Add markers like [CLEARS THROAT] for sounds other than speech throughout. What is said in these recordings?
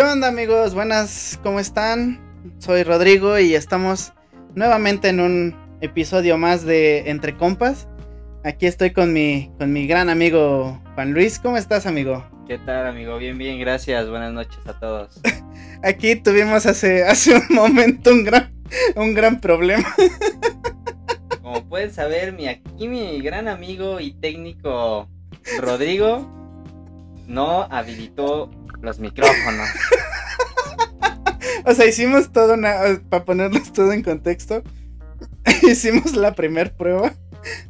¿Qué onda amigos? Buenas, ¿cómo están? Soy Rodrigo y estamos nuevamente en un episodio más de Entre Compas. Aquí estoy con mi, con mi gran amigo Juan Luis. ¿Cómo estás, amigo? ¿Qué tal, amigo? Bien, bien, gracias. Buenas noches a todos. [LAUGHS] Aquí tuvimos hace, hace un momento un gran, un gran problema. Como pueden saber, mi, aquí mi gran amigo y técnico Rodrigo no habilitó los micrófonos. [LAUGHS] O sea, hicimos todo una. Para ponernos todo en contexto, [LAUGHS] hicimos la primer prueba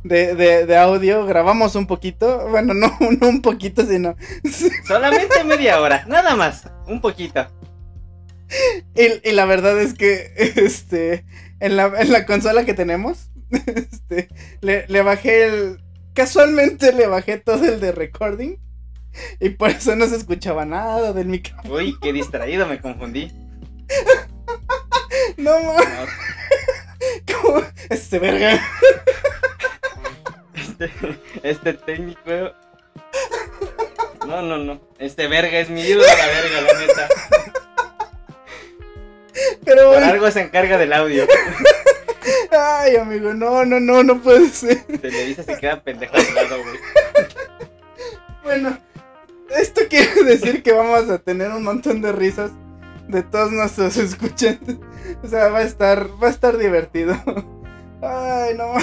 de, de, de audio. Grabamos un poquito. Bueno, no, [LAUGHS] no un poquito, sino. Solamente media hora, nada más. Un poquito. Y, y la verdad es que, este. En la, en la consola que tenemos, este. Le, le bajé el. Casualmente le bajé todo el de recording. Y por eso no se escuchaba nada del micrófono. Uy, qué distraído, me confundí. [LAUGHS] No mames. No, ¿Cómo? Este verga. Este, este técnico. No, no, no. Este verga es mi ídolo, la verga, la neta. Pero Por algo se encarga del audio. Ay, amigo, no, no, no, no puede ser. Televisa se queda pendejo al lado, güey. Bueno, esto quiere [LAUGHS] decir que vamos a tener un montón de risas de todos nuestros [LAUGHS] escuchantes. O sea, va a estar, va a estar divertido. [LAUGHS] Ay, no.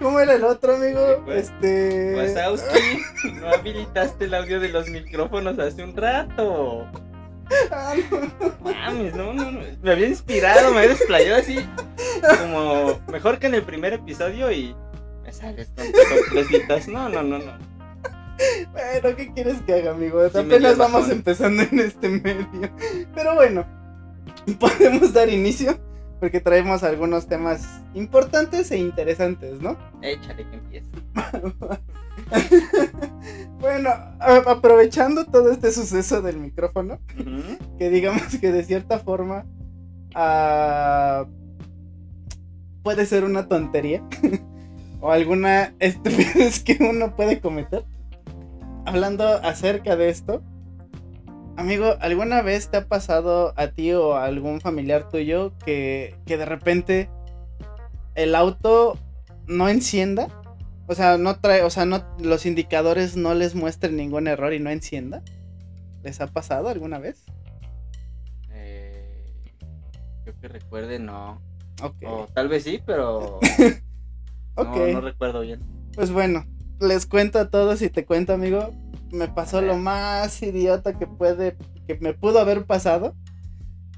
¿Cómo era el otro, amigo? Pues, Este. Wazowski, no habilitaste el audio de los micrófonos hace un rato. Ah, no. Mames, no, no, no. Me había inspirado, me había desplayado así. Como mejor que en el primer episodio y me sales con tus sorpresitas. No, no, no, no. [LAUGHS] Bueno, ¿qué quieres que haga, amigo? Sí, Apenas vamos razón. empezando en este medio. Pero bueno, [LAUGHS] podemos dar inicio porque traemos algunos temas importantes e interesantes, ¿no? Échale que empiece. [LAUGHS] Bueno, aprovechando todo este suceso del micrófono, que digamos que de cierta forma ah, puede ser una tontería o alguna [LAUGHS] estupidez que uno puede cometer. Hablando acerca de esto, amigo, ¿alguna vez te ha pasado a ti o a algún familiar tuyo que, que de repente el auto no encienda? O sea, no trae, o sea, no, los indicadores no les muestren ningún error y no encienda. ¿Les ha pasado alguna vez? Eh, yo que recuerde, no. O tal vez sí, pero [LAUGHS] ok. no, no recuerdo bien. Pues bueno, les cuento a todos y te cuento, amigo. Me pasó lo más idiota que puede, que me pudo haber pasado.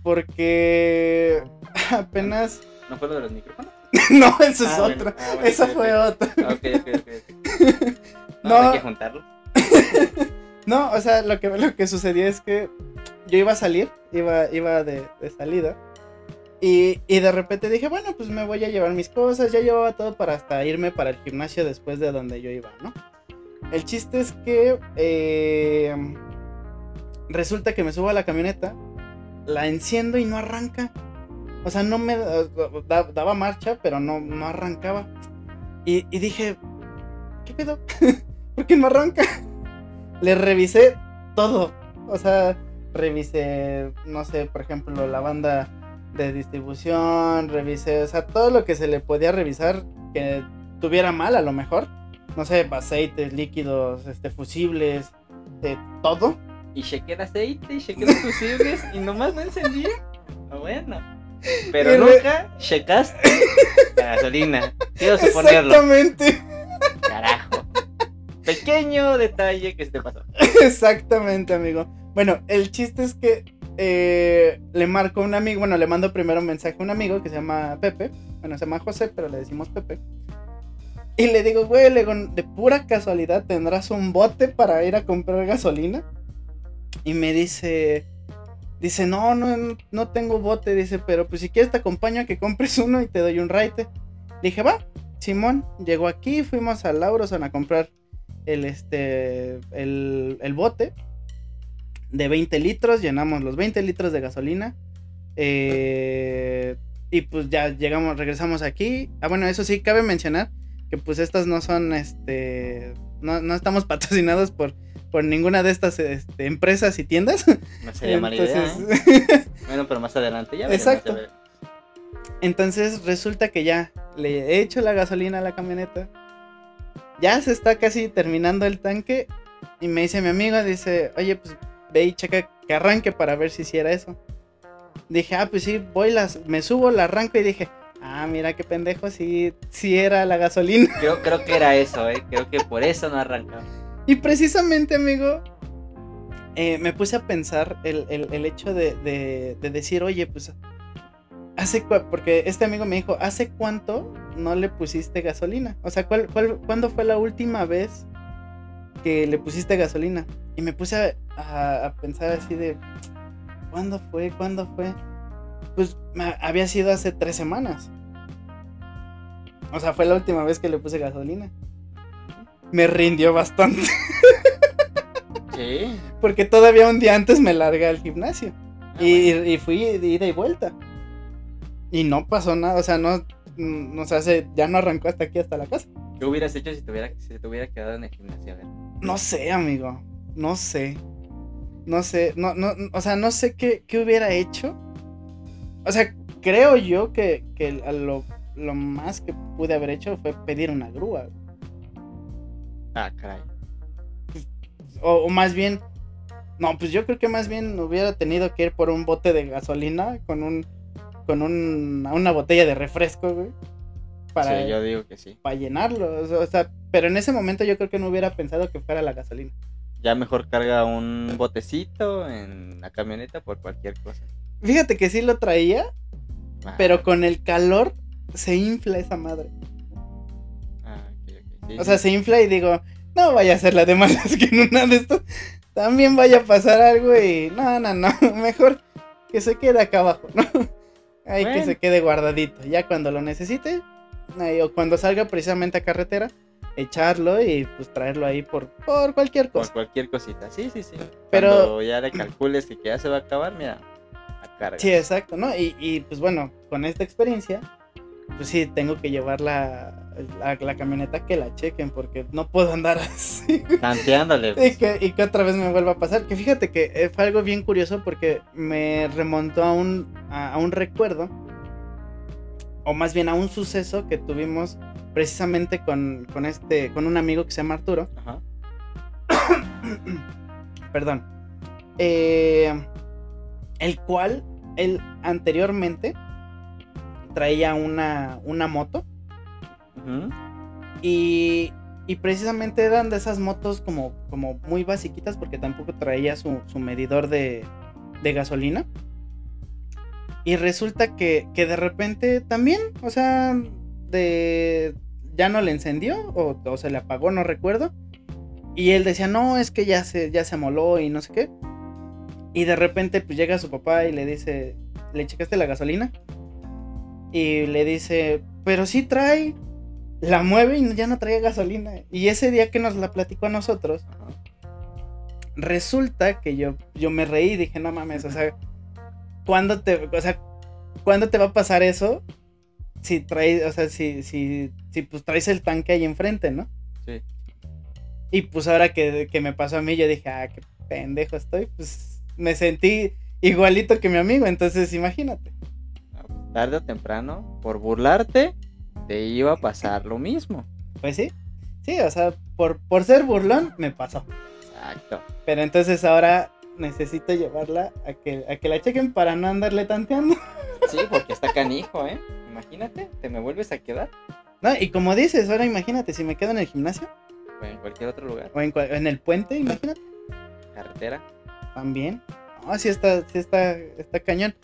Porque apenas. ¿No fue lo de los micrófonos? [LAUGHS] no, eso es Ah, bueno. otra. Ah, bueno, Esa fue ok. otra. Ah, Ok, ok, ok. ok. [LAUGHS] No, No. hay que juntarlo. [LAUGHS] No, o sea, lo que, lo que sucedió es que yo iba a salir, iba, iba de, de salida. Y, y de repente dije, bueno, pues me voy a llevar mis cosas. Ya llevaba todo para hasta irme para el gimnasio después de donde yo iba, ¿no? El chiste es que eh, resulta que me subo a la camioneta, la enciendo y no arranca. O sea, no me da- daba marcha, pero no, no arrancaba. Y, y dije, ¿qué pedo? [LAUGHS] ¿Por qué no arranca? [LAUGHS] Le revisé todo. O sea, revisé, no sé, por ejemplo, la banda de distribución, revisé, o sea, todo lo que se le podía revisar que tuviera mal a lo mejor. No sé, aceites, líquidos, este, fusibles, de todo. Y chequé el aceite, y chequé los [LAUGHS] fusibles y nomás no encendía. Ah, bueno. Pero re- nunca checaste la gasolina. Quiero suponerlo. Exactamente, Carajo. Pequeño detalle que se te pasó. [LAUGHS] exactamente, amigo. Bueno, el chiste es que eh, le marco un amigo, bueno, le mando primero un mensaje a un amigo que se llama Pepe. Bueno, se llama José, pero le decimos Pepe. Y le digo, güey, le de pura casualidad tendrás un bote para ir a comprar gasolina. Y me dice, dice, no, no, no, tengo bote, dice, pero pues si quieres te acompaño a que compres uno y te doy un raite. Dije, va, Simón, llegó aquí, fuimos a Lauroson a comprar el, este, el, el bote de 20 litros, llenamos los 20 litros de gasolina. eh, y pues ya llegamos, regresamos aquí. Ah, bueno, eso sí, cabe mencionar que pues estas no son, este, no, no estamos [LAUGHS] patrocinados por, por ninguna de estas este, empresas y tiendas. No sería mala idea. ¿eh? [LAUGHS] Bueno, pero más adelante ya veremos, Exacto. ya. Entonces resulta que ya le he hecho la gasolina a la camioneta. Ya se está casi terminando el tanque. Y me dice mi amigo, dice, oye, pues ve y checa que arranque para ver si hiciera eso. Dije, ah, pues sí, voy, las, me subo, la arranco y dije, ah, mira qué pendejo, si era la gasolina. [LAUGHS] Creo, creo que era eso, ¿eh? Creo que por eso no arrancaba. Y precisamente, amigo, eh, me puse a pensar el, el- el hecho de, de- de decir, oye, pues, hace porque este amigo me dijo, ¿hace cuánto no le pusiste gasolina? O sea, ¿cuál, cuál, ¿cuándo fue la última vez que le pusiste gasolina? Y me puse a, a- a pensar así de, ¿cuándo fue? ¿Cuándo fue? Pues había sido hace tres semanas. O sea, fue la última vez que le puse gasolina. Me rindió bastante. [LAUGHS] Porque todavía un día antes me largué al gimnasio. Ah, y, bueno. y fui de ida y vuelta. Y no pasó nada, o sea, no, mm, o sea, se- ya no arrancó hasta aquí, hasta la casa. ¿Qué hubieras hecho si te hubiera, si te hubiera quedado en el gimnasio? A ver. No sé, amigo, no sé. No sé, no, no, o sea, no sé qué, qué hubiera hecho. O sea, creo yo que, que lo, lo más que pude haber hecho fue pedir una grúa. Ah, caray. O, o más bien, no, pues yo creo que más bien hubiera tenido que ir por un bote de gasolina con un, con un, una botella de refresco, güey. Para, Sí, yo digo que sí. para llenarlo. O sea, pero en ese momento yo creo que no hubiera pensado que fuera la gasolina. Ya mejor carga un botecito en la camioneta por cualquier cosa. Fíjate que sí lo traía, Ah, pero con el calor se infla esa madre. ah. Sí, O sea, sí. se infla y digo, no vaya a ser la de malas [LAUGHS] que en una de estas también vaya a pasar algo y no, no, no, [LAUGHS] mejor que se quede acá abajo, ¿no? [LAUGHS] Ahí que se quede guardadito. Ya cuando lo necesite, ahí, o cuando salga precisamente a carretera, echarlo y pues traerlo ahí por, por cualquier por cosa. cualquier cosita. Sí, sí, sí. Pero- Cuando ya le calcules que ya se va a acabar, mira, a carga. Sí, exacto, ¿no? Y, y, pues bueno, con esta experiencia, pues sí, tengo que llevar la, la, la camioneta que la chequen porque no puedo andar [LAUGHS] así. Tanteándole. Y pues. que, y que otra vez me vuelva a pasar. Que fíjate que eh, fue algo bien curioso porque me remontó a un, a, a un recuerdo, o más bien a un suceso que tuvimos precisamente con, con, este, con un amigo que se llama Arturo. Ajá. [COUGHS] Perdón. Eh, el cual él anteriormente traía una, una moto. Y, y precisamente eran de esas motos como, como muy basiquitas porque tampoco traía su, su medidor de, de gasolina. Y resulta que, que de repente también, o sea, de ya no le encendió o, o se le apagó, no recuerdo. Y él decía, no, es que ya se, ya se moló y no sé qué. Y de repente pues llega su papá y le dice, ¿le checaste la gasolina? Y le dice, pero sí trae. La mueve y ya no traía gasolina. Y ese día que nos la platicó a nosotros, resulta que yo, yo me reí dije, no mames, o sea, ¿cuándo te, o sea, ¿cuándo te va a pasar eso? Si traes, o sea, si, si, si pues traes el tanque ahí enfrente, ¿no? Sí. Y pues ahora que, que me pasó a mí, yo dije, ah, qué pendejo estoy, pues me sentí igualito que mi amigo, entonces imagínate. Tarde o temprano, por burlarte, te iba a pasar lo mismo. Pues sí, sí, o sea, por, por ser burlón me pasó. Exacto. Pero entonces ahora necesito llevarla a que, a que la chequen para no andarle tanteando. Sí, porque está canijo, ¿eh? Imagínate, te me vuelves a quedar No, y como dices, ahora imagínate, si me quedo en el gimnasio o en cualquier otro lugar, o en, en el puente, imagínate, carretera. también. No, sí está, sí está, está cañón.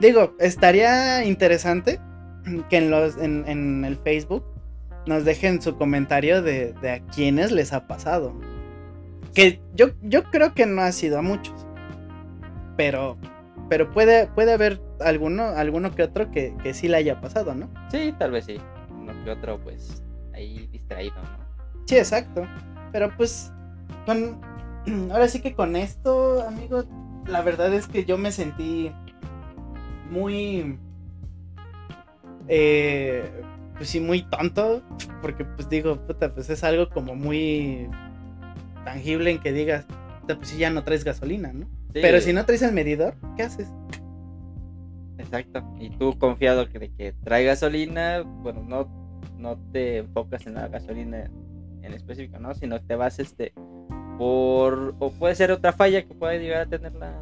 Digo, estaría interesante que en los, en, en el Facebook nos dejen su comentario de, de a quienes les ha pasado. Que yo, yo creo que no ha sido a muchos. Pero, pero puede, puede haber alguno, alguno que otro que, que sí le haya pasado, ¿no? Sí, tal vez sí. Uno que otro, pues, ahí distraído, ¿no? Sí, exacto. Pero pues, con, [CLEARS THROAT] ahora sí que con esto, amigo, la verdad es que yo me sentí muy, eh, pues sí, muy tonto, porque pues digo, puta, pues es algo como muy, tangible en que digas, "Puta, pues si ya no traes gasolina, ¿no? Sí, Pero si no traes el medidor, ¿qué haces? Exacto. Y tú confiado que de que trae gasolina, bueno, no, no te enfocas en la gasolina en específico, ¿no? Sino te vas este por o puede ser otra falla que puede llegar a tener la,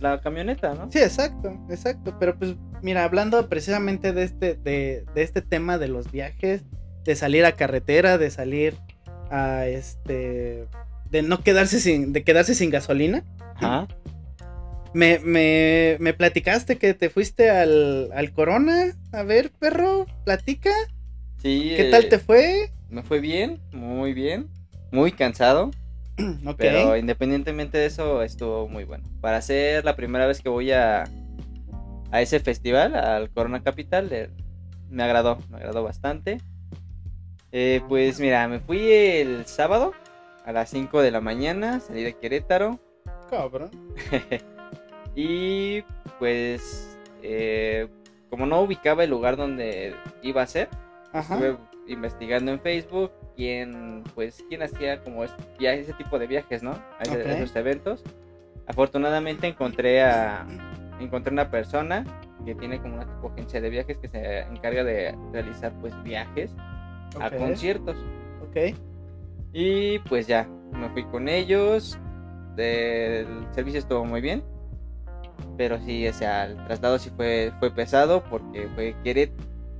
la camioneta, ¿no? Sí, exacto, exacto. Pero pues, mira, hablando precisamente de este, de, de este tema de los viajes, de salir a carretera, de salir a este. de no quedarse sin. de quedarse sin gasolina. Ajá. Me, me, me platicaste que te fuiste al, al Corona. A ver, perro, platica. Sí. ¿Qué eh, tal te fue? Me fue bien, muy bien. Muy cansado, [CLEARS THROAT] pero independientemente de eso estuvo muy bueno. Para ser la primera vez que voy a a ese festival, al Corona Capital, eh, me agradó, me agradó bastante. Eh, pues mira, me fui el sábado a las 5 de la mañana, salí de Querétaro. Cabrón. [LAUGHS] Y pues, eh, como no ubicaba el lugar donde iba a ser, Ajá. estuve investigando en Facebook quién, pues, quién hacía como es- via- ese tipo de viajes, ¿no? A ese- Ok. esos eventos. Afortunadamente encontré a encontré una persona que tiene como una tipo agencia de viajes que se encarga de realizar pues viajes a conciertos. Ok. Y pues ya, me fui con ellos. El servicio estuvo muy bien. Pero sí, o sea, el traslado sí fue, fue pesado porque fue,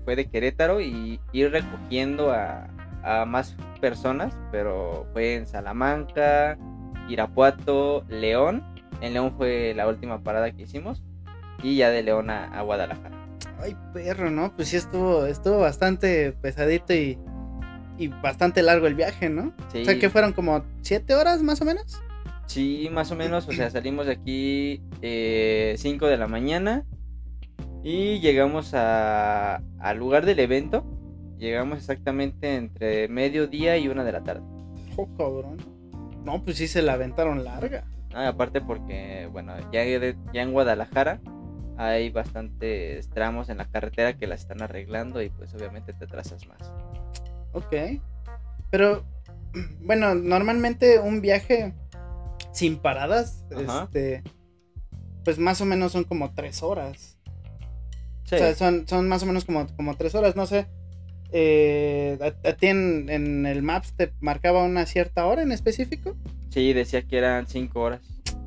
fue de Querétaro y ir recogiendo a, a más personas. Pero fue en Salamanca, Irapuato, León. En León fue la última parada que hicimos. Y ya de León a, a Guadalajara. Ay, perro, ¿no? Pues sí estuvo, estuvo bastante pesadito y, y bastante largo el viaje, ¿no? Sí. O sea que fueron como siete horas más o menos. Sí, más o menos, o sea, salimos de aquí 5 de la mañana y llegamos a, al lugar del evento. Llegamos exactamente entre mediodía y una de la tarde. Oh, cabrón. No, pues sí se la aventaron larga. Ah, aparte porque, bueno, ya, de- ya en Guadalajara hay bastantes tramos en la carretera que la están arreglando y pues obviamente te atrasas más. Ok. Pero, [CLEARS THROAT] bueno, normalmente un viaje sin paradas, Ajá. este, pues más o menos son como tres horas. Sí, O sea, son, son más o menos como, como tres horas, no sé. Eh, ¿a, a ti en, en el Maps te marcaba una cierta hora en específico? sí, decía que eran 5 horas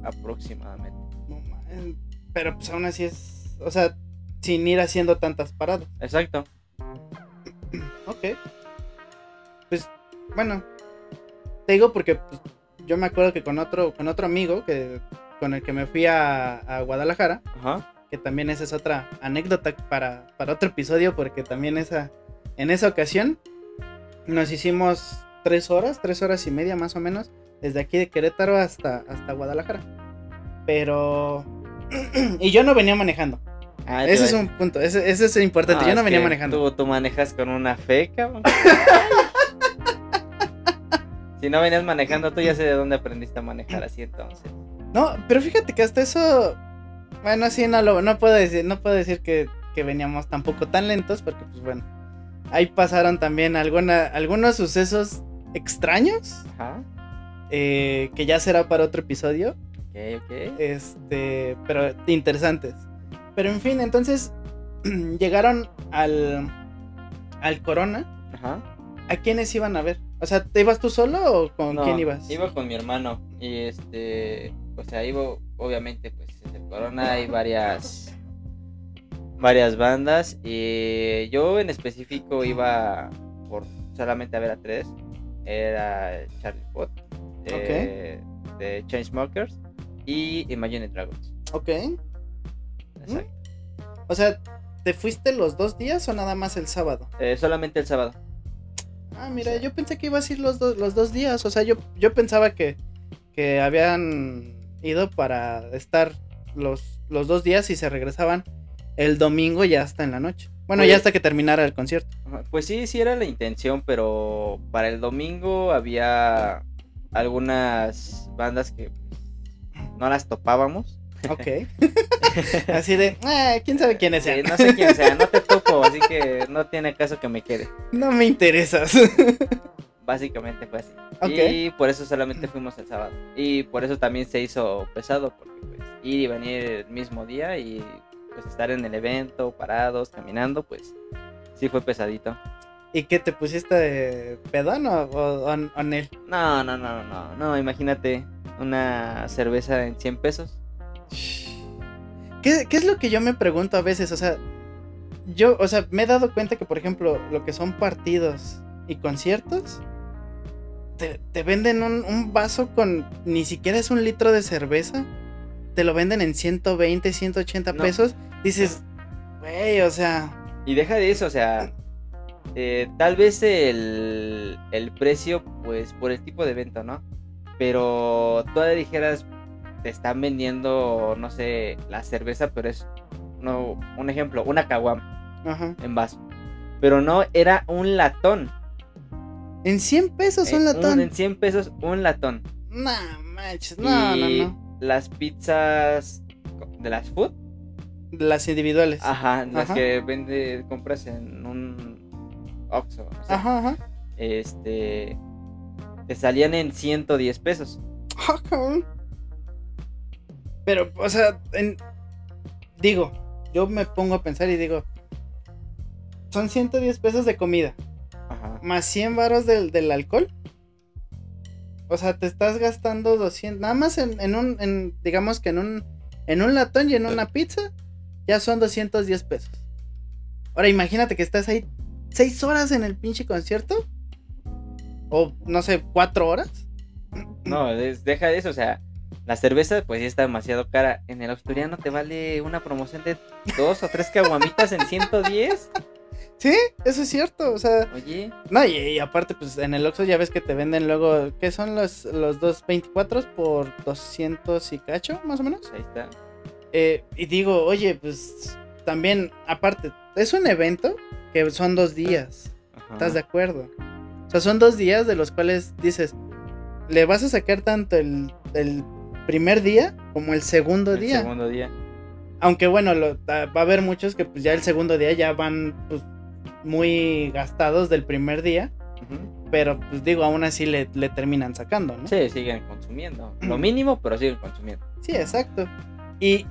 aproximadamente. No Pero pues aún así es, o sea, sin ir haciendo tantas paradas. Exacto. Ok. Pues, bueno. Te digo porque pues, yo me acuerdo que con otro, con otro amigo que, con el que me fui a, a Guadalajara, Ajá. que también esa es otra anécdota para, para otro episodio, porque también esa, en esa ocasión nos hicimos tres horas, tres horas y media más o menos, desde aquí de Querétaro hasta, hasta Guadalajara. Pero... [CLEARS THROAT] y yo no venía manejando. Ah, Ese es a un punto, ese, ese es importante. Yo no venía manejando. Tú, tú manejas con una fe, cabrón. [LAUGHS] si no venías manejando, tú ya sé de dónde aprendiste a manejar así entonces. No, pero fíjate que hasta eso. Bueno, sí, no lo no puedo decir, no puedo decir que, que veníamos tampoco tan lentos, porque pues bueno. Ahí pasaron también alguna, algunos sucesos extraños. Ajá. eh, que ya será para otro episodio. Ok, ok. Este. Pero interesantes. Pero en fin, entonces. [CLEARS THROAT] llegaron al. al Corona. Ajá. ¿A quiénes iban a ver? O sea, ¿te ibas tú solo o con No, quién ibas? Iba con mi hermano. Y este. O sea, iba. Obviamente, pues el Corona hay varias. Varias bandas. Y yo en específico iba por solamente a ver a tres. Era Charlie Pot. De, de Chainsmokers. Y Imagine Dragons. Ok. Exacto. O sea, ¿te fuiste los dos días o nada más el sábado? Eh, solamente el sábado. Ah, mira, yo pensé que ibas a ir los, dos los dos días. O sea, yo, yo pensaba que, que habían ido para estar los, los dos días y se regresaban el domingo ya hasta en la noche. Bueno, ya hasta que terminara el concierto. Pues sí, sí era la intención, pero para el domingo había algunas bandas que no las topábamos. Ok. [LAUGHS] Así de, "Ah, quién sabe quiénes Sí, sean. no sé quién sea, no te [LAUGHS] topo, así que no tiene caso que me quede. No me interesas. [LAUGHS] Básicamente fue así. Y por eso solamente fuimos el sábado. Y por eso también se hizo pesado, porque pues ir y venir el mismo día y pues estar en el evento, parados, caminando, pues sí fue pesadito. ¿Y qué te pusiste de pedón o, o, no, no, no, no, no, imagínate una cerveza en 100 pesos. ¿Qué, qué es lo que yo me pregunto a veces? O sea, yo, o sea, me he dado cuenta que, por ejemplo, lo que son partidos y conciertos, te, te venden un, un vaso con ni siquiera es un litro de cerveza, te lo venden en 120, 180 No. pesos. Dices, güey, o sea, Y deja de eso, o sea, eh, tal vez el, el precio, pues por el tipo de evento, ¿no? Pero tú le dijeras, te están vendiendo, no sé, la cerveza, pero es, no, un ejemplo, una caguam ajá. en vaso. Pero no, era un latón. En 100 pesos Eh, un latón. en 100 pesos, un latón. No manches, no, y no, no. las pizzas de las food, Las individuales. ajá, las Ajá. que vende, compras en un Oxxo, no sé. Ajá, ajá. este te salían en 110 pesos. Ah. Pero, o sea, en- digo, yo me pongo a pensar y digo, son 110 pesos de comida, Ajá. más 100 varos del, del alcohol. O sea, te estás gastando 200, nada más en, en un, en, digamos que en un, en un latón y en una pizza, ya son 210 pesos. Ahora imagínate que estás ahí 6 horas en el pinche concierto. O, no sé, 4 horas. No, es- deja de eso, o sea, la cerveza pues sí está demasiado cara. En el Asturiano te vale una promoción de dos o tres caguamitas en 110. Sí, eso es cierto. O sea, Oye, No, y, y aparte, pues en el Oxxo ya ves que te venden luego, ¿qué son los, los 224 por 200 y cacho, más o menos? ahí está. Eh, y digo, oye, pues también, aparte, es un evento que son dos días, Ajá. ¿estás de acuerdo? O sea, son dos días de los cuales dices, le vas a sacar tanto el, el primer día como el segundo El día. segundo día. Aunque bueno, lo- va a haber muchos que pues ya el segundo día ya van pues, muy gastados del primer día. Pero pues digo, aún así le, le terminan sacando, ¿no? Sí, siguen consumiendo. Lo mínimo, pero siguen consumiendo. Sí, exacto. ¿Y,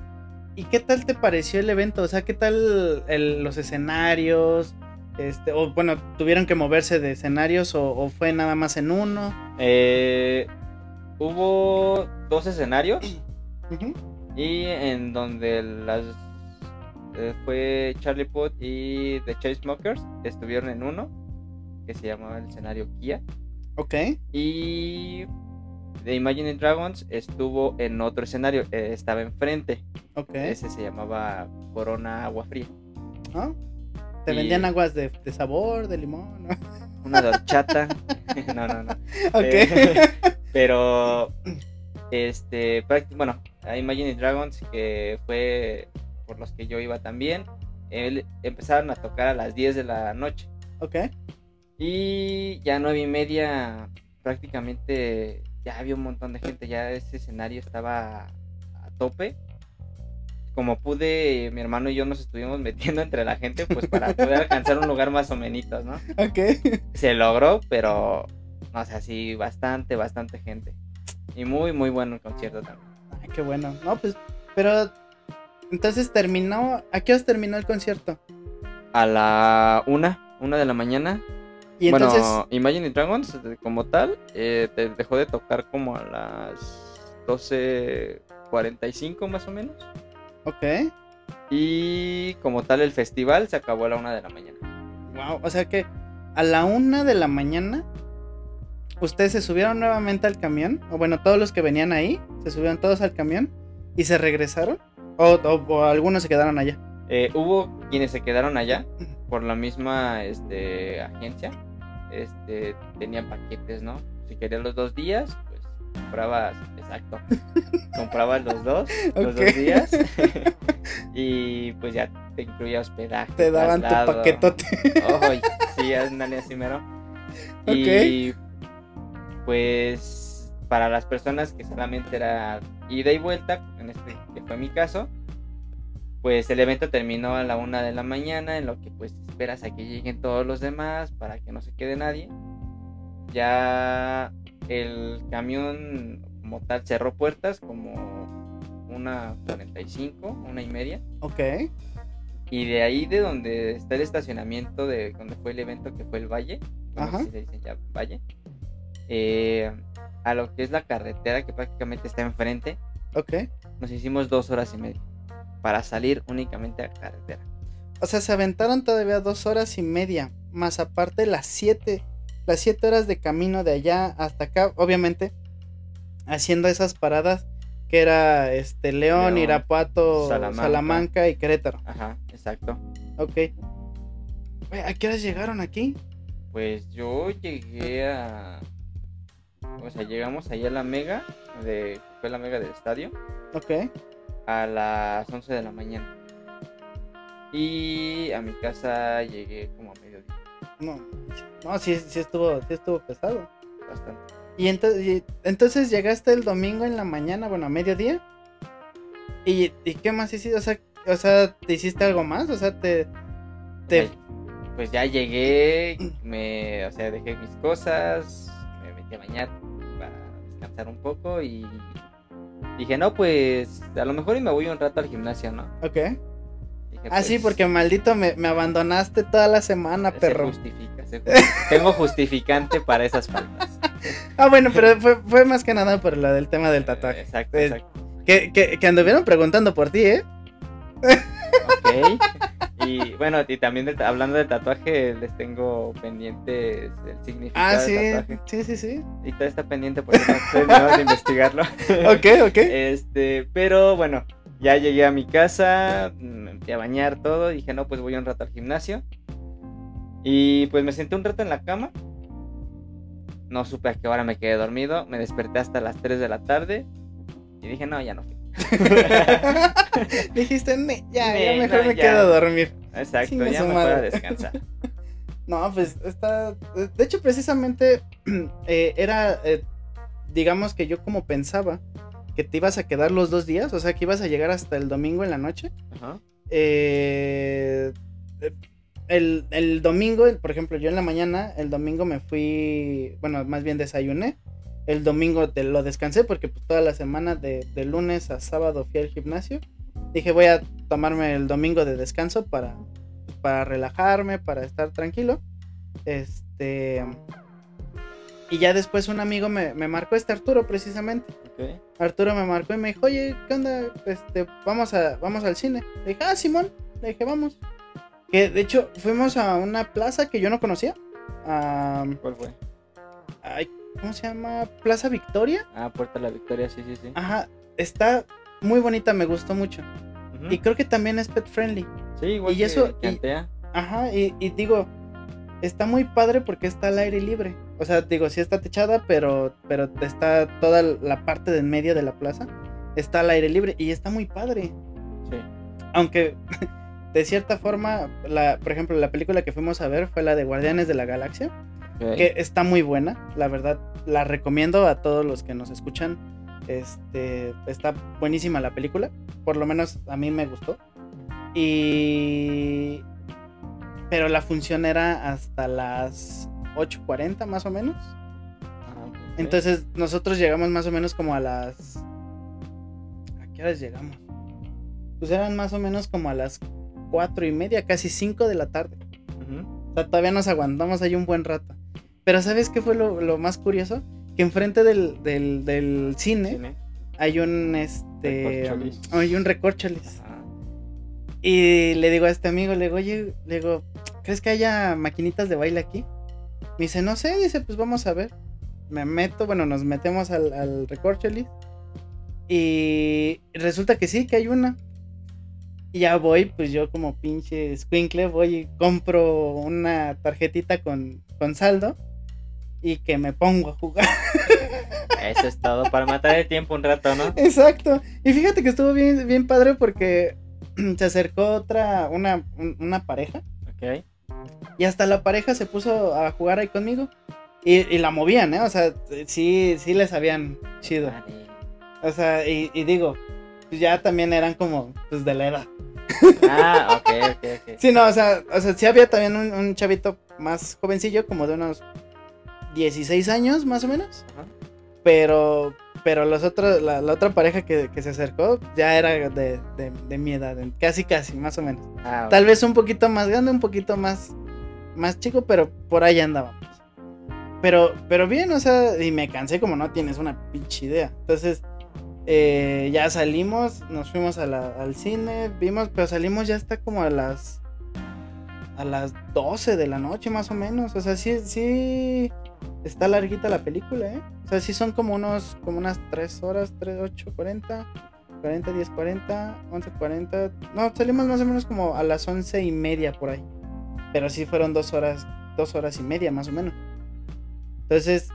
¿Y qué tal te pareció el evento? O sea, ¿qué tal el- los escenarios? Este, o bueno, ¿tuvieron que moverse de escenarios o, o fue nada más en uno? Eh, hubo dos escenarios [CLEARS THROAT] y en donde las eh, fue Charlie Puth y The Chainsmokers estuvieron en uno que se llamaba el escenario Kia Ok, y The Imagine Dragons estuvo en otro escenario, eh, estaba enfrente, ok. ese se llamaba Corona Agua Fría, ¿Ah? ¿Te Y- vendían aguas de, de sabor, de limón? ¿no? una [LAUGHS] de horchata, [LAUGHS] no, no, no. ok. Eh, pero, [LAUGHS] este, bueno, a Imagine Dragons, que fue por los que yo iba también, él, empezaron a tocar a las 10 de la noche. ok. Y ya nueve y media, prácticamente, ya había un montón de gente, ya ese escenario estaba a tope. Como pude, mi hermano y yo nos estuvimos [LAUGHS] metiendo entre la gente, pues para poder alcanzar un lugar más o menos, ¿no? Ok. se logró, pero no sé, sí, bastante, bastante gente. Y muy, muy bueno el concierto también. Ay, qué bueno. No, pues, pero entonces terminó. ¿A qué os terminó el concierto? A la una, una de la mañana. Y entonces. Bueno, Imagine Dragons, eh, como tal, eh, te dejó de tocar como a las 12.45 más o menos. Ok. Y como tal, el festival se acabó a la una de la mañana. Wow. O sea que a la una de la mañana. Ustedes se subieron nuevamente al camión. O bueno, todos los que venían ahí. Se subieron todos al camión. Y se regresaron. O, o- o algunos se quedaron allá. Eh, hubo quienes se quedaron allá por la misma este, agencia. Este, tenían paquetes, ¿no? Si querías los dos días, pues comprabas, exacto, [LAUGHS] comprabas los dos, los dos días. [LAUGHS] [LAUGHS] y pues ya te incluía hospedaje. Te daban tu paquetote. Sí, ándale así mero. Y pues para las personas que solamente era ida y vuelta, en este que fue mi caso, pues el evento terminó a la una de la mañana, en lo que pues esperas a que lleguen todos los demás para que no se quede nadie. ya el camión como tal cerró puertas como una 45, una y media. Ok. Y de ahí de donde está el estacionamiento de donde fue el evento que fue el Valle, no Ajá. sé si se dice ya Valle, eh, a lo que es la carretera que prácticamente está enfrente, Ok. nos hicimos dos horas y media para salir únicamente a carretera. O sea, se aventaron todavía dos horas y media. Más aparte las siete. Las siete horas de camino de allá hasta acá. Obviamente. Haciendo esas paradas. Que era este León, León, Irapuato, Salamanca. Salamanca. y Querétaro. Ajá, exacto. Ok. ¿A qué horas llegaron aquí? Pues yo llegué a... O sea, llegamos ahí a la mega, de, fue la mega del estadio, Ok. a las 11 de la mañana. Y a mi casa llegué como a mediodía, No, no sí, sí estuvo, sí estuvo pesado. bastante. Y, ento- y entonces llegaste el domingo en la mañana, bueno, a mediodía. ¿Y, y qué más hiciste? O sea, o sea, ¿te hiciste algo más? O sea, te... te... Pues ya llegué, me, o sea, dejé mis cosas, a bañar para descansar un poco y dije, no, pues a lo mejor y me voy un rato al gimnasio, ¿no? Ok. Dije, Ah, sí, pues, porque maldito me, me abandonaste toda la semana, se perro. justifica, se justifica. Tengo justificante para esas faltas. [LAUGHS] Ah, bueno, pero fue, fue más que nada por lo del tema del tatuaje. Exacto, Eh, exacto. Que, que, que anduvieron preguntando por ti, ¿eh? [LAUGHS] Ok. Y bueno, y también de- hablando de tatuaje, les tengo pendientes el significado Ah, sí, del tatuaje. sí, sí, sí. Y todo está pendiente porque no de investigarlo. [LAUGHS] Ok, ok. Este, pero bueno, ya llegué a mi casa, me metí a bañar todo, dije, no, pues voy un rato al gimnasio. Y pues me senté un rato en la cama. No supe a qué hora me quedé dormido, me desperté hasta las 3 de la tarde y dije, no, ya no fui. [LAUGHS] Dijiste, "Ne, ya, Ne, ya mejor no, me ya". quedo a dormir. Exacto, ya me madre. descansar. [LAUGHS] No, pues está. De hecho, precisamente [CLEARS THROAT] eh, era. eh, digamos que yo como pensaba que te ibas a quedar los dos días, o sea, que ibas a llegar hasta el domingo en la noche. Ajá. Eh, el, el domingo, por ejemplo, yo en la mañana, el domingo me fui, bueno, más bien desayuné. El domingo te lo descansé porque pues, toda la semana de, de lunes a sábado fui al gimnasio. Dije voy a tomarme el domingo de descanso para, para relajarme, para estar tranquilo. Este... Y ya después un amigo me, me marcó, este Arturo precisamente. Arturo me marcó y me dijo, oye, ¿qué onda? Este, vamos a, vamos al cine. Le dije, ah, Simón. Le dije, vamos. Que de hecho fuimos a una plaza que yo no conocía. ¿Cuál fue? ay, ¿Cómo se llama? Plaza Victoria. Ah, Puerta de la Victoria, sí, sí, sí. Ajá. Está muy bonita, me gustó mucho. Y creo que también es pet friendly. Sí, igual y que, eso- y-. Ajá. Y, y digo, está muy padre porque está al aire libre. O sea, digo, sí está techada, pero, pero está toda la parte de en medio de la plaza. Está al aire libre y está muy padre. Sí. aunque [LAUGHS] de cierta forma, la, por ejemplo, la película que fuimos a ver fue la de Guardianes de la Galaxia, Que está muy buena, la verdad, la recomiendo a todos los que nos escuchan. Este, está buenísima la película, por lo menos a mí me gustó. Y pero la función era hasta las 8:40 más o menos. Ah. Entonces nosotros llegamos más o menos como a las... ¿A qué horas llegamos? Pues eran más o menos como a las cuatro y media, casi 5 de la tarde. O sea, todavía nos aguantamos ahí un buen rato. Pero ¿sabes qué fue lo, lo más curioso? Que enfrente del, del, del cine Cine. hay un este Recorcholis. hay un recorcholis. Ajá. Y le digo a este amigo, le digo, oye, le digo, ¿crees que haya maquinitas de baile aquí? Me dice, no sé, dice, pues vamos a ver. Me meto, bueno, nos metemos al, al recorcholis. Y resulta que sí, que hay una. Y ya voy, pues yo como pinche squinkle, voy y compro una tarjetita con, con saldo. Y que me pongo a jugar. [LAUGHS] Eso es todo, para matar el tiempo un rato, ¿no? Exacto. Y fíjate que estuvo bien, bien padre porque [CLEARS THROAT] se acercó otra, una, un- una pareja. Ok. Y hasta la pareja se puso a jugar ahí conmigo. Y, y la movían, ¿eh? O sea, sí, sí les habían chido. Vale. O sea, y, y digo, pues ya también eran como, pues de la edad. Ah, ok, ok, ok. [LAUGHS] Sí, no, o sea, o sea, sí había también un, un chavito más jovencillo, como de unos 16 años más o menos. Ajá. Pero, pero los otros, la, la otra pareja que, que se acercó ya era de, de- de mi edad, casi casi, más o menos. Ah, Tal vez un poquito más grande, un poquito más, más chico, pero por ahí andábamos. Pero, pero bien, o sea, y me cansé como no tienes una pinche idea. Entonces, eh, ya salimos, nos fuimos a la- al cine, vimos, pero salimos ya hasta como a las a las 12 de la noche más o menos. O sea, sí, sí está larguita la película, ¿eh? O sea, sí son como unos, como unas 3 horas, 3, 8, 40, 40, 10, 40, 11, 40. No, salimos más o menos como a las 11 y media por ahí. Pero sí fueron dos horas, dos horas y media más o menos. Entonces,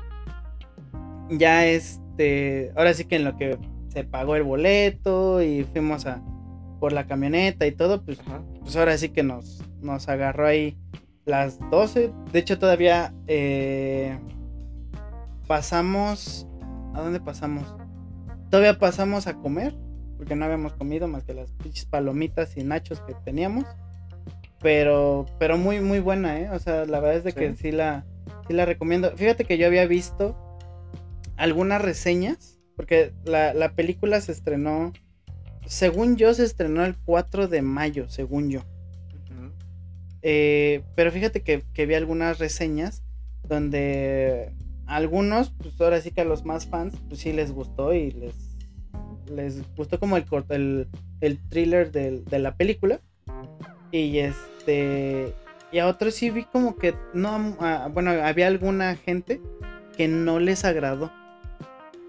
ya este, ahora sí que en lo que se pagó el boleto y fuimos a por la camioneta y todo, pues pues ahora sí que nos, nos agarró ahí las 12. De hecho, todavía eh, pasamos. ¿A dónde pasamos? Todavía pasamos a comer, porque no habíamos comido más que las pinches palomitas y nachos que teníamos. Pero, pero muy, muy buena, ¿eh? O sea, la verdad es de que Sí. la, sí la recomiendo. Fíjate que yo había visto algunas reseñas, porque la, la película se estrenó, según yo, se estrenó el 4 de mayo, según yo. Eh, pero fíjate que, que vi algunas reseñas donde algunos, pues ahora sí que a los más fans, pues sí les gustó y les, les gustó como el, el, el thriller del- de la película. Y este, y a otros sí vi como que no, ah, bueno, había alguna gente que no les agradó.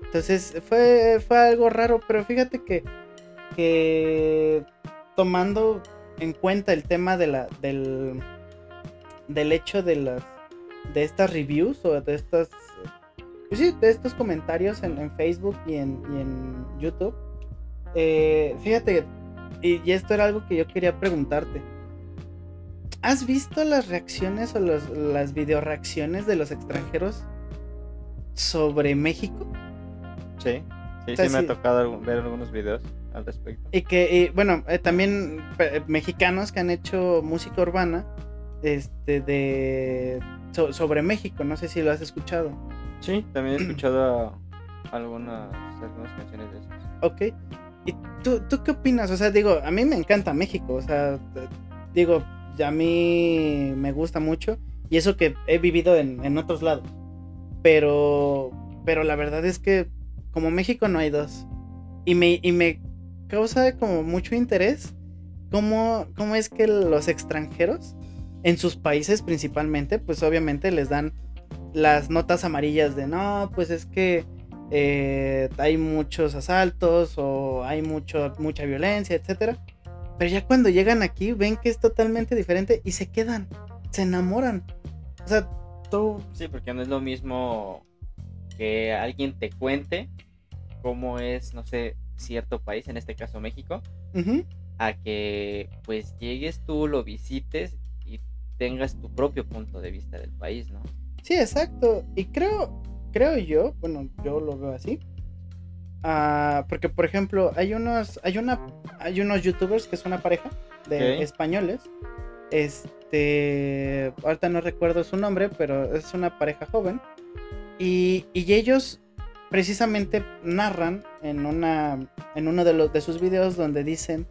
Entonces fue, fue algo raro, pero fíjate que, que tomando en cuenta el tema de la, del, del hecho de las de estas reviews o de estas pues sí, de estos comentarios en, en Facebook y en, y en YouTube. eh, fíjate, y, y esto era algo que yo quería preguntarte. ¿Has visto las reacciones o los, las video reacciones de los extranjeros sobre México? Sí, sí, O sea, sí me sí. ha tocado ver algunos videos al respecto. Y que, y, bueno, eh, también eh, mexicanos que han hecho música urbana este, de, so- sobre México. No sé si lo has escuchado. Sí, también he escuchado algunas, algunas canciones de esas. Ok. ¿Y tú, tú qué opinas? O sea, digo, a mí me encanta México. O sea, t- digo, a mí me gusta mucho. Y eso que he vivido en, en otros lados. Pero, pero la verdad es que como México no hay dos. Y me, y me causa como mucho interés cómo, cómo es que los extranjeros, en sus países principalmente, pues obviamente les dan las notas amarillas de no, pues es que eh, hay muchos asaltos o hay mucho, mucha violencia, etcétera. Pero ya cuando llegan aquí ven que es totalmente diferente y se quedan, se enamoran. O sea, tú... Sí, porque no es lo mismo que alguien te cuente cómo es, no sé, cierto país, en este caso México, a que pues llegues tú, lo visites y tengas tu propio punto de vista del país, ¿no? Sí, exacto. Y creo, creo yo, bueno, yo lo veo así. ah, porque por ejemplo, hay unos, hay una, hay unos youtubers que es una pareja de españoles. Este, ahorita no recuerdo su nombre, pero es una pareja joven. Y, y ellos precisamente narran en una, en uno de los de sus videos donde dicen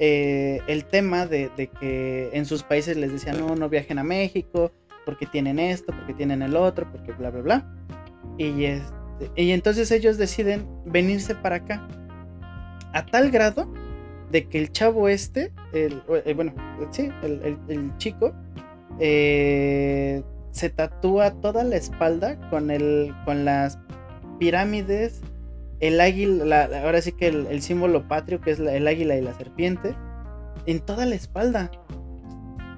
eh, el tema de, de que en sus países les decían no, no viajen a México porque tienen esto, porque tienen el otro, porque bla, bla, bla. Y, este, y entonces ellos deciden venirse para acá. A tal grado de que el chavo este, el, eh, bueno, sí, el, chico, eh, se tatúa toda la espalda con, el, con las pirámides, el águila, la- ahora sí que el, símbolo patrio, que es el águila y la serpiente, en toda la espalda.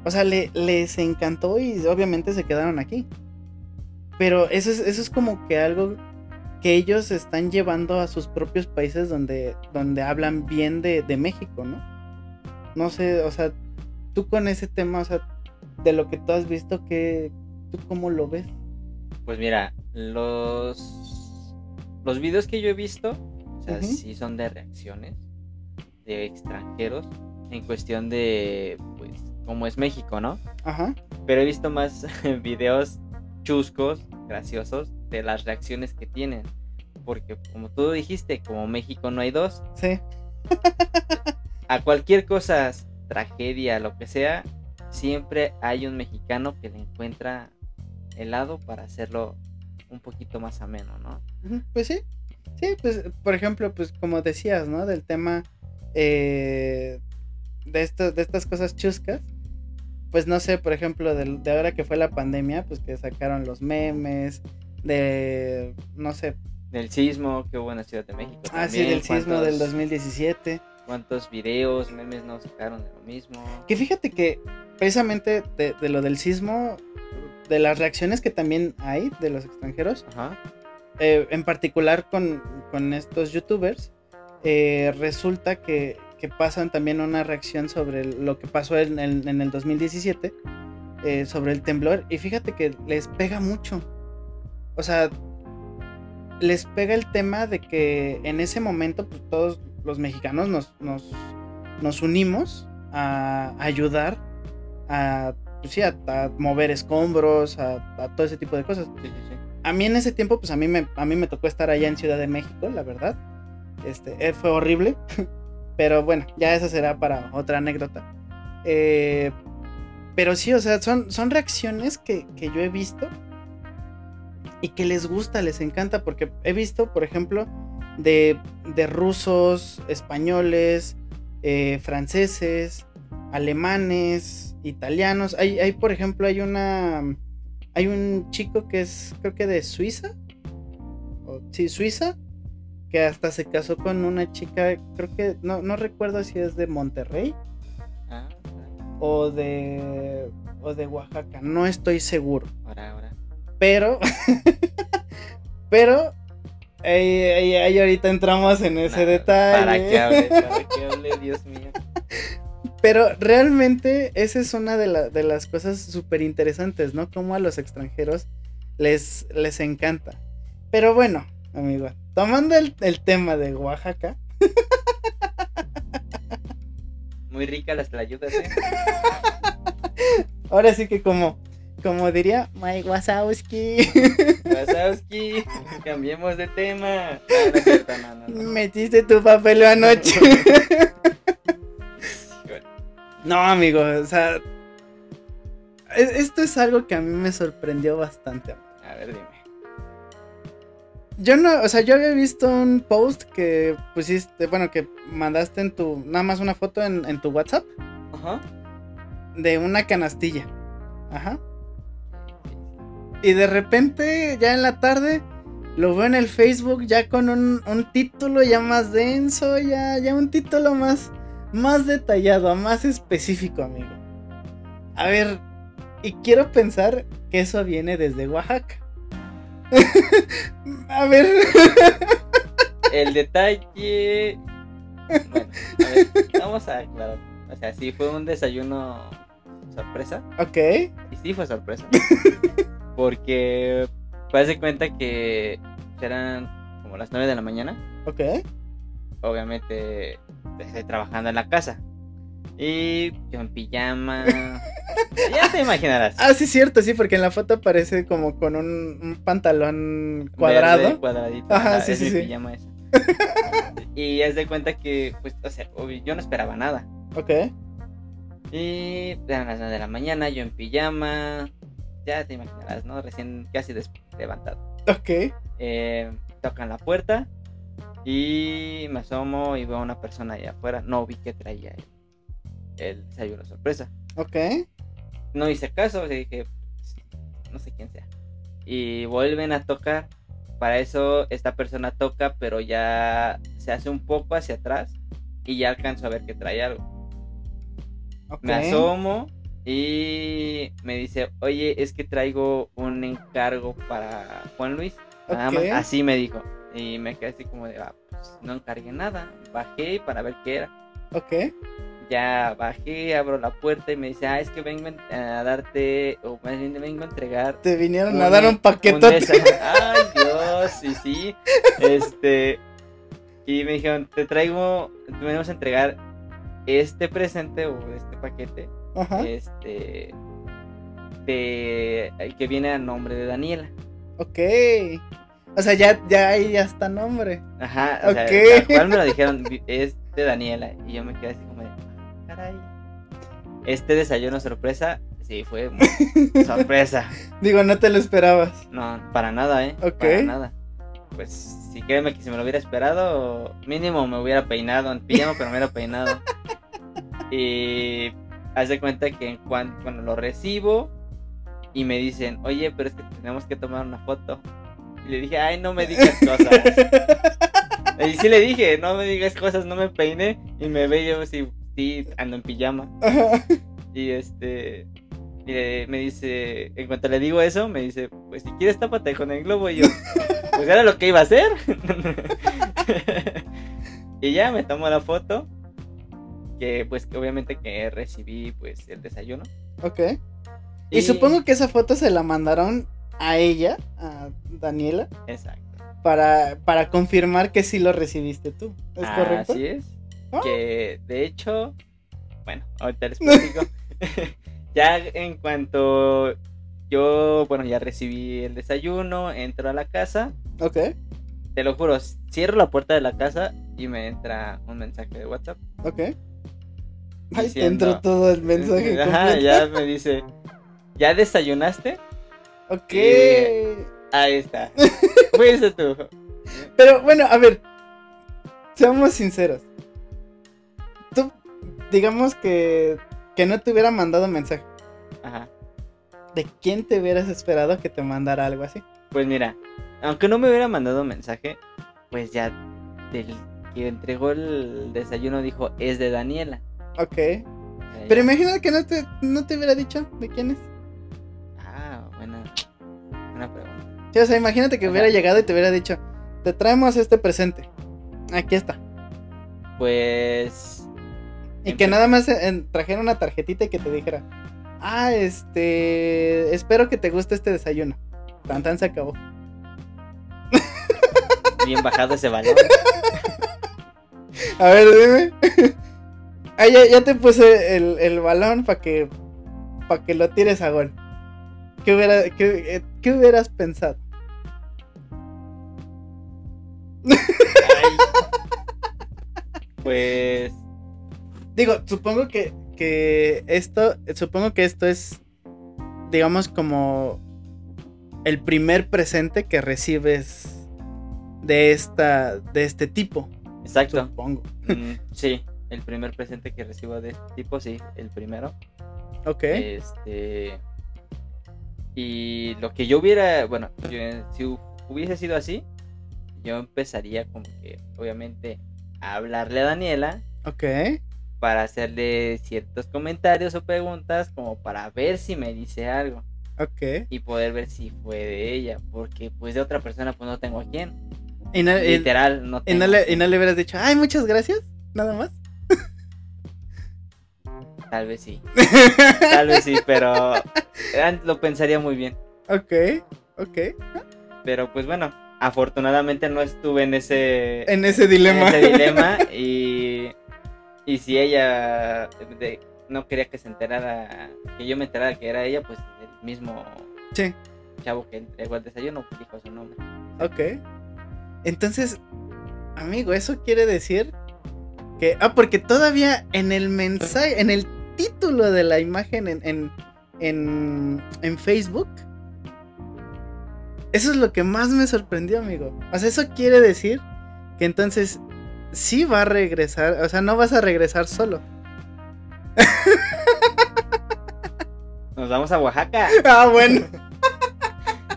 O sea, le- les encantó y obviamente se quedaron aquí. Pero eso es, eso es como que algo que ellos están llevando a sus propios países donde, donde hablan bien de, de México, ¿no? No sé, o sea, tú con ese tema, o sea, de lo que tú has visto, que ¿tú cómo lo ves? Pues mira, los los videos que yo he visto, o sea, sí son de reacciones de extranjeros en cuestión de pues cómo es México, ¿no? Ajá. Pero he visto más [LAUGHS] videos chuscos graciosos de las reacciones que tienen. Porque como tú dijiste, como México no hay dos, Sí. [LAUGHS] a cualquier cosa, tragedia, lo que sea, siempre hay un mexicano que le encuentra el lado para hacerlo un poquito más ameno, ¿no? Pues sí. Sí, pues, por ejemplo, pues como decías, ¿no? Del tema eh, de, esto- de estas cosas chuscas. Pues no sé, por ejemplo, del- de, ahora que fue la pandemia, pues que sacaron los memes, de, no sé, Del sismo que hubo en la Ciudad de México. ah, sí, del sismo del 2017. ¿Cuántos videos, memes no sacaron de lo mismo? Que fíjate que precisamente de, de lo del sismo, de las reacciones que también hay de los extranjeros, Ajá. eh, en particular con, con estos youtubers, eh, resulta que, que pasan también una reacción sobre lo que pasó en, el- en el 2017, eh, sobre el temblor, y fíjate que les pega mucho. O sea, les pega el tema de que en ese momento, pues todos los mexicanos nos, nos, nos unimos a ayudar a, pues, sí, a, a mover escombros, a, a todo ese tipo de cosas Sí, sí, sí. a mí en ese tiempo, pues a mí me, a mí me tocó estar allá en Ciudad de México, la verdad. Este, eh, fue horrible. [LAUGHS] Pero bueno, ya esa será para otra anécdota. Eh, pero sí, o sea, son, son reacciones que, que yo he visto y que les gusta, les encanta, porque he visto, por ejemplo, de, de rusos, españoles, eh, franceses, alemanes, italianos. Hay, hay, por ejemplo, hay una... Hay un chico que es, creo que de Suiza. Sí, Suiza. Que hasta se casó con una chica, creo que, no, no recuerdo si es de Monterrey Ah, o de, o de Oaxaca. No estoy seguro. ahora, ahora. Pero, [LAUGHS] pero, ahí, ahí- ahí ahorita entramos en ese Nah, detalle. Para que hable, para que hable, Dios mío. [LAUGHS] Pero realmente esa es una de, la- de las cosas súper interesantes, ¿no? Como a los extranjeros les, les encanta. Pero bueno, amigo, tomando el, el tema de Oaxaca, Muy rica las tlayudas, ¿eh? [LAUGHS] ahora sí que como, como diría Mike Wazowski, Wazowski, cambiemos de tema. No, no no, no. metiste tu papel anoche. [LAUGHS] no, amigo, o sea, es- esto es algo que a mí me sorprendió bastante. A ver, dime. Yo no, o sea, yo había visto un post que pusiste, bueno, que mandaste en tu, nada más una foto en, en tu WhatsApp Ajá. de una canastilla. Ajá. Y de repente, ya en la tarde, lo veo en el Facebook ya con un, un título ya más denso, ya, ya un título más, más detallado, más específico, amigo. A ver, y quiero pensar que eso viene desde Oaxaca. [LAUGHS] A ver. El detalle. Bueno, a ver, vamos a aclarar. O sea, sí fue un desayuno sorpresa. Ok. Y sí fue sorpresa. Porque pues de cuenta que eran como las 9 de la mañana. Ok. Obviamente estoy trabajando en la casa. Y yo en pijama. [LAUGHS] ya te imaginarás. Ah, sí, cierto, sí, porque en la foto aparece como con un, un pantalón cuadrado. Verde, cuadradito. Ajá, sí, es sí, mi sí. pijama esa. y es de cuenta que, pues, o sea, yo no esperaba nada. Ok. Y eran las 9 de la mañana, yo en pijama. Ya te imaginarás, ¿no? Recién casi levantado. Ok. Eh, tocan la puerta y me asomo y veo a una persona allá afuera. No vi que traía el, el desayuno sorpresa. Ok. No hice caso, o sea, dije, no sé quién sea. Y vuelven a tocar. Para eso esta persona toca, pero ya se hace un poco hacia atrás y ya alcanzo a ver que trae algo. Ok. Me asomo y me dice, oye, es que traigo un encargo para Juan Luis. Nada más, Ok. así me dijo. Y me quedé así como de, ah, pues no encargué nada. Bajé para ver qué era. Ok. Ya bajé, abro la puerta y me dice, ah, es que vengo en- a darte, o más bien vengo a entregar. Te vinieron un- a dar un un paquetote. desa- Ay, Dios, sí, sí. Este, y me dijeron, te traigo, te venimos a entregar este presente o este paquete, Ajá. este, de, que viene a nombre de Daniela. Ok. O sea, ya, ya ahí ya está nombre. Ajá, o sea, Ok. tal cual me lo dijeron, es de Daniela. Y yo me quedé así como de, "Ah, caray. Este desayuno sorpresa, sí, fue muy [LAUGHS] sorpresa. Digo, no te lo esperabas. No, para nada, ¿eh? Ok. Para nada. Pues sí, créeme que si me lo hubiera esperado, mínimo me hubiera peinado en pijama, pero me hubiera peinado. Y haz de cuenta que cuando lo recibo y me dicen, oye, pero es que tenemos que tomar una foto. Y le dije, ay, no me digas cosas. [LAUGHS] y sí le dije, no me digas cosas, no me peiné. Y me ve yo, sí, sí, ando en pijama. Y este. Y le- me dice, en cuanto le digo eso, me dice, pues si quieres tápate con el globo. Y yo, pues era lo que iba a hacer. [LAUGHS] y ya me tomo la foto. Que pues que obviamente que recibí pues el desayuno. ok. Y supongo que esa foto se la mandaron a ella, a Daniela, Exacto. para, para confirmar que sí lo recibiste tú. ¿Es correcto? Así es. Ah. Que de hecho, bueno, ahorita les platico. [LAUGHS] [LAUGHS] ya en cuanto yo, bueno, ya recibí el desayuno, entro a la casa. Ok, Te lo juro, cierro la puerta de la casa y me entra un mensaje de WhatsApp. ok. Ay, te Diciendo- entró todo el [LAUGHS] mensaje Ajá, ya me dice, ¿ya desayunaste? Ok. Eh, Ahí está. Fuiste tú. Pero bueno, a ver. Seamos sinceros. Digamos que, que no te hubiera mandado mensaje. Ajá. ¿De quién te hubieras esperado que te mandara algo así? Pues mira, aunque no me hubiera mandado mensaje, pues ya del que entregó el desayuno dijo, es de Daniela. Ok. Pero ya- imagina que no te, no te hubiera dicho de quién es. Ah, buena, buena pregunta. Sí, o sea, imagínate que Ajá. hubiera llegado y te hubiera dicho, te traemos este presente. Aquí está. Pues... Y que nada más en- trajera una tarjetita y que te dijera, ah, este, espero que te guste este desayuno. Tan tan se acabó. Bien bajado ese balón. [LAUGHS] A ver, dime. [LAUGHS] ah, ya, ya te puse el, el balón para que, para que lo tires a gol. ¿Qué, hubiera, qué, eh, qué hubieras pensado? Ay. [LAUGHS] Pues... Digo, supongo que, que esto, supongo que esto es, digamos, como el primer presente que recibes de esta, de este tipo, Exacto. supongo. Mm, sí, el primer presente que recibo de este tipo, sí, el primero. Ok, Este. Y lo que yo hubiera, bueno, yo, si hu- hubiese sido así, yo empezaría como que, obviamente, a hablarle a Daniela ok, para hacerle ciertos comentarios o preguntas como para ver si me dice algo ok. y poder ver si fue de ella, porque pues de otra persona pues no tengo a quién. Y no, y- Literal, no y tengo. no le, y no le hubieras dicho, ay, muchas gracias, nada más. Tal vez sí, [LAUGHS] tal vez sí, pero eh, lo pensaría muy bien. ok, ok. Pero pues bueno, afortunadamente no estuve en ese, En ese dilema. en ese dilema [LAUGHS] y, y si ella de- no quería que se enterara, que yo me enterara que era ella, pues el mismo sí, chavo que entregó el desayuno dijo su nombre. ok. Entonces, amigo, eso quiere decir que. Ah, porque todavía en el mensaje, en el título de la imagen en, en, en, en Facebook. Eso es lo que más me sorprendió, amigo. O sea, eso quiere decir que entonces sí va a regresar. O sea, no vas a regresar solo. Nos vamos a Oaxaca. Ah, bueno. [LAUGHS]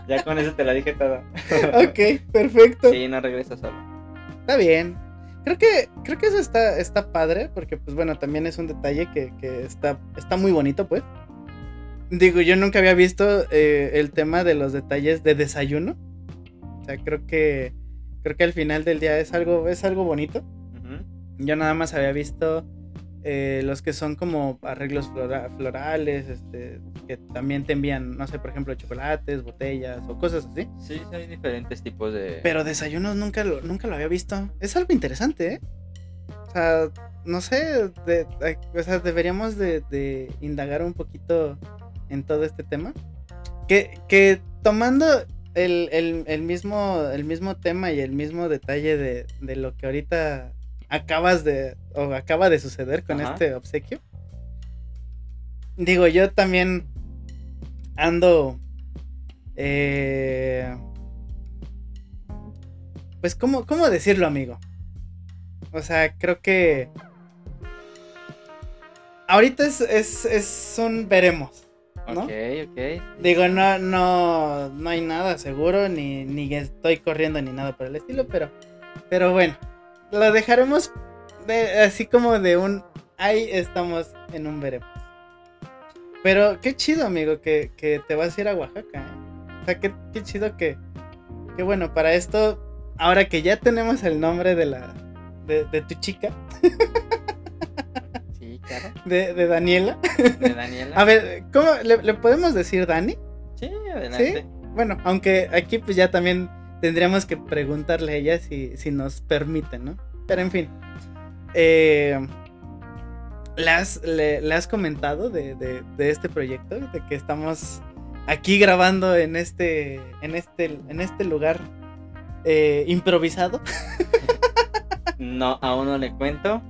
Ya con eso te lo dije todo. ok, perfecto. Sí, no regreso solo. Está bien. Creo que, creo que eso está, está padre, porque pues bueno, también es un detalle que, que está, está muy bonito, pues. Digo, yo nunca había visto eh, el tema de los detalles de desayuno. O sea, creo que, creo que al final del día es algo, es algo bonito. Yo nada más había visto eh, los que son como arreglos flora- florales, este, que también te envían, no sé, por ejemplo, chocolates, botellas o cosas así. Sí, hay diferentes tipos de... Pero desayunos nunca lo, nunca lo había visto. Es algo interesante, ¿eh? O sea, no sé, de- de- o sea, deberíamos de, de indagar un poquito en todo este tema. Que, que tomando el, el, el mismo, el mismo tema y el mismo detalle de, de lo que ahorita acabas de, o acaba de suceder con Ajá. este obsequio. Digo, yo también ando, eh, pues, ¿cómo, ¿cómo decirlo, amigo? O sea, creo que ahorita es, es, es un veremos. ¿No? Ok, ok. Digo, no, no, no hay nada seguro, ni, ni estoy corriendo ni nada por el estilo, pero, pero bueno, lo dejaremos de, así como de un, ahí estamos en un veremos. Pero qué chido, amigo, que, que te vas a ir a Oaxaca, ¿eh? O sea, qué, qué chido que, que bueno, para esto, ahora que ya tenemos el nombre de la, de, de tu chica, [LAUGHS] Sí, de, de Daniela. De Daniela. [LAUGHS] A ver, ¿cómo le, le podemos decir Dani? Sí, adelante. Bueno, aunque aquí pues ya también tendríamos que preguntarle a ella si, si nos permite, ¿no? Pero en fin. Eh, ¿le, has, le, le has comentado de, de- de este proyecto? De que estamos aquí grabando en este. en este. en este lugar eh, improvisado. [LAUGHS] No, aún no le cuento,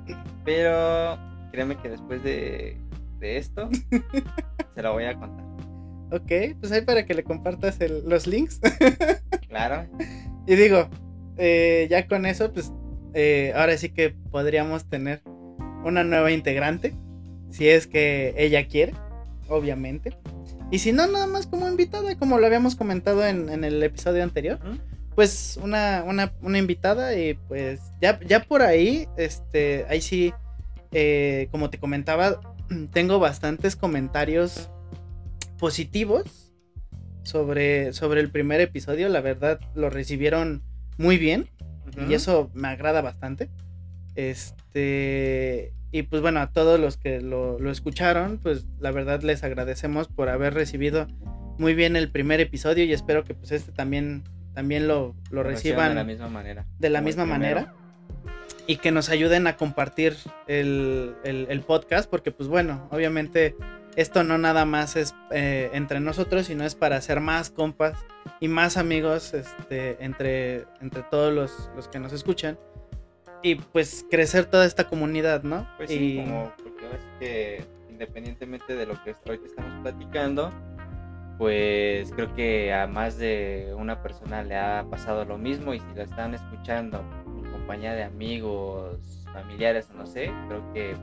pero créeme que después de, de esto [LAUGHS] se lo voy a contar. Ok, pues ahí para que le compartas el- los links. [LAUGHS] Claro. Y digo, eh, ya con eso, pues eh, ahora sí que podríamos tener una nueva integrante. Si es que ella quiere, obviamente. Y si no, nada más como invitada, como lo habíamos comentado en, en el episodio anterior. Pues una, una, una invitada y pues ya, ya por ahí, este, ahí sí, eh, como te comentaba, [CLEARS THROAT] tengo bastantes comentarios positivos sobre, sobre el primer episodio. La verdad, lo recibieron muy bien y eso me agrada bastante. Este, y pues bueno, a todos los que lo, lo escucharon, pues la verdad les agradecemos por haber recibido muy bien el primer episodio y espero que pues este también, también lo, lo reciban de la misma manera. de la misma manera y que nos ayuden a compartir el, el- el podcast porque pues bueno, obviamente esto no nada más es eh, entre nosotros, sino es para hacer más compas y más amigos este, entre, entre todos los, los que nos escuchan y pues crecer toda esta comunidad, ¿no? Pues y sí, como ahora sí que independientemente de lo que ahorita estamos platicando, pues creo que a más de una persona le ha pasado lo mismo y si lo están escuchando de amigos, familiares no sé, creo que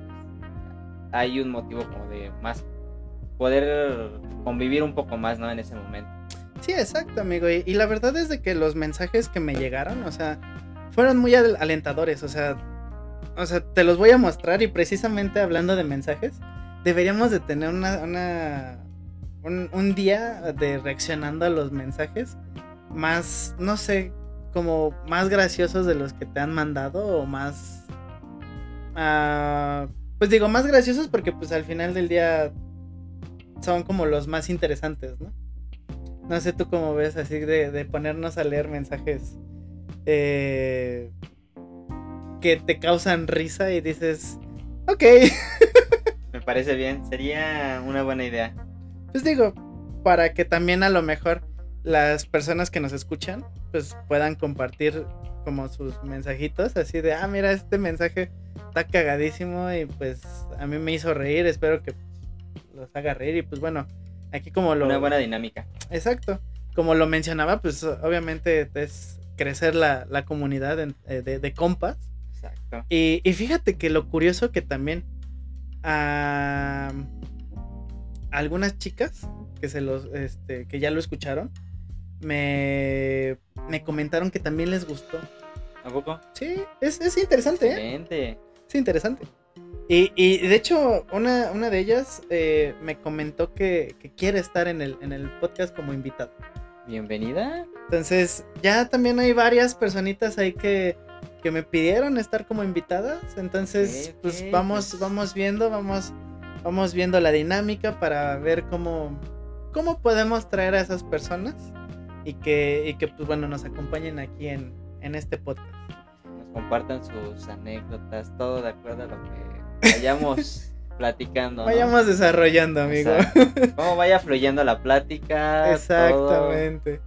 hay un motivo como de más poder convivir un poco más, ¿no? En ese momento. Sí, exacto, amigo. Y, la verdad es de que los mensajes que me llegaron, o sea, fueron muy al- alentadores. O sea, o sea, te los voy a mostrar y precisamente hablando de mensajes, deberíamos de tener una, una un, un día de reaccionando a los mensajes más, no sé, como más graciosos de los que te han mandado o más, ah, pues digo más graciosos porque pues al final del día son como los más interesantes, ¿no? No sé tú cómo ves así de, de ponernos a leer mensajes eh, que te causan risa y dices, ok, [LAUGHS] Me parece bien, sería una buena idea. pues digo, para que también a lo mejor las personas que nos escuchan pues puedan compartir como sus mensajitos así de, ah, mira, este mensaje está cagadísimo y pues a mí me hizo reír, espero que los haga reír y pues bueno, aquí como lo... Una buena dinámica. Exacto. Como lo mencionaba, pues obviamente es crecer la, la comunidad eh, de, de compas. Exacto. Y, y fíjate que lo curioso que también a algunas chicas que se los este, que ya lo escucharon me, me comentaron que también les gustó. ¿A poco? Sí, es, es interesante, ¿eh? Excelente. Es interesante. Y, y de hecho, una, una de ellas eh, me comentó que, que quiere estar en el, en el podcast como invitado. Bienvenida. Entonces, ya también hay varias personitas ahí que, que me pidieron estar como invitadas. Entonces, pues vamos, vamos viendo, vamos, vamos viendo la dinámica para ver cómo, cómo podemos traer a esas personas y que, y que pues bueno, nos acompañen aquí en, en este podcast. Nos compartan sus anécdotas, todo de acuerdo a lo que vayamos [LAUGHS] platicando. ¿no? Vayamos desarrollando, amigo. Exacto. [LAUGHS] Cómo vaya fluyendo la plática. todo. Exactamente.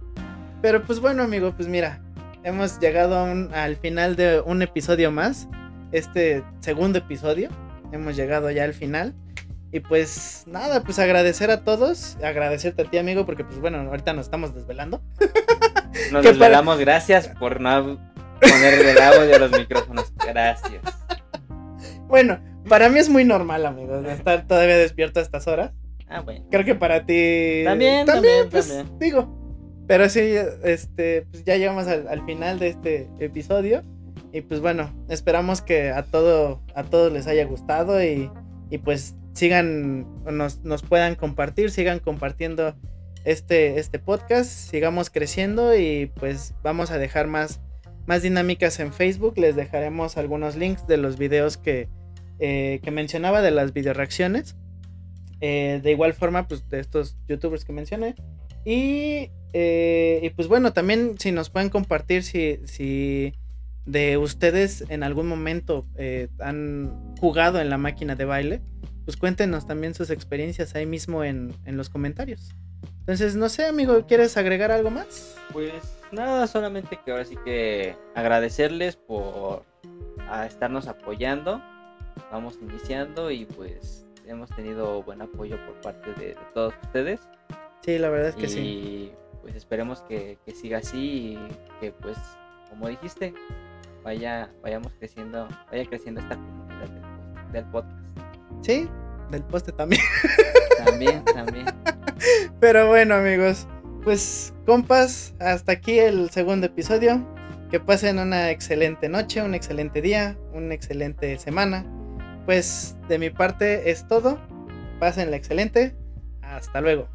Pero pues bueno, amigo, pues mira, hemos llegado al final de un episodio más. Este segundo episodio. Hemos llegado ya al final. Y pues nada, pues agradecer a todos, agradecerte a ti amigo, porque pues bueno, ahorita nos estamos desvelando. Nos desvelamos, gracias por no poner el audio a los micrófonos, gracias. Bueno, para mí es muy normal, amigo, estar todavía despierto a estas horas. Ah, bueno. Creo que para ti... También, también, pues, también. Digo, pero sí, este, pues ya llegamos al, al final de este episodio. Y pues bueno, esperamos que a todo, a todos les haya gustado y, y pues sigan, nos, nos puedan compartir, sigan compartiendo este, este podcast, sigamos creciendo y pues vamos a dejar más, más dinámicas en Facebook, les dejaremos algunos links de los videos que, eh, que mencionaba de las video reacciones. Eh, de igual forma, pues de estos youtubers que mencioné. Y, eh, y pues bueno, también si nos pueden compartir si, si de ustedes en algún momento eh, han jugado en la máquina de baile, pues cuéntenos también sus experiencias ahí mismo en, en los comentarios. Entonces, no sé, amigo, ¿quieres agregar algo más? Pues nada, solamente que ahora sí que agradecerles por a estarnos apoyando. Vamos iniciando y pues hemos tenido buen apoyo por parte de, de todos ustedes. Sí, la verdad es que y sí. pues esperemos que, que siga así y que pues como dijiste vaya vayamos creciendo vaya creciendo esta comunidad del, del podcast Sí, del poste también. [LAUGHS] también también Pero bueno, amigos, pues compas, hasta aquí el segundo episodio. Que pasen una excelente noche, un excelente día, una excelente semana. Pues de mi parte es todo. Pásenla excelente. Hasta luego.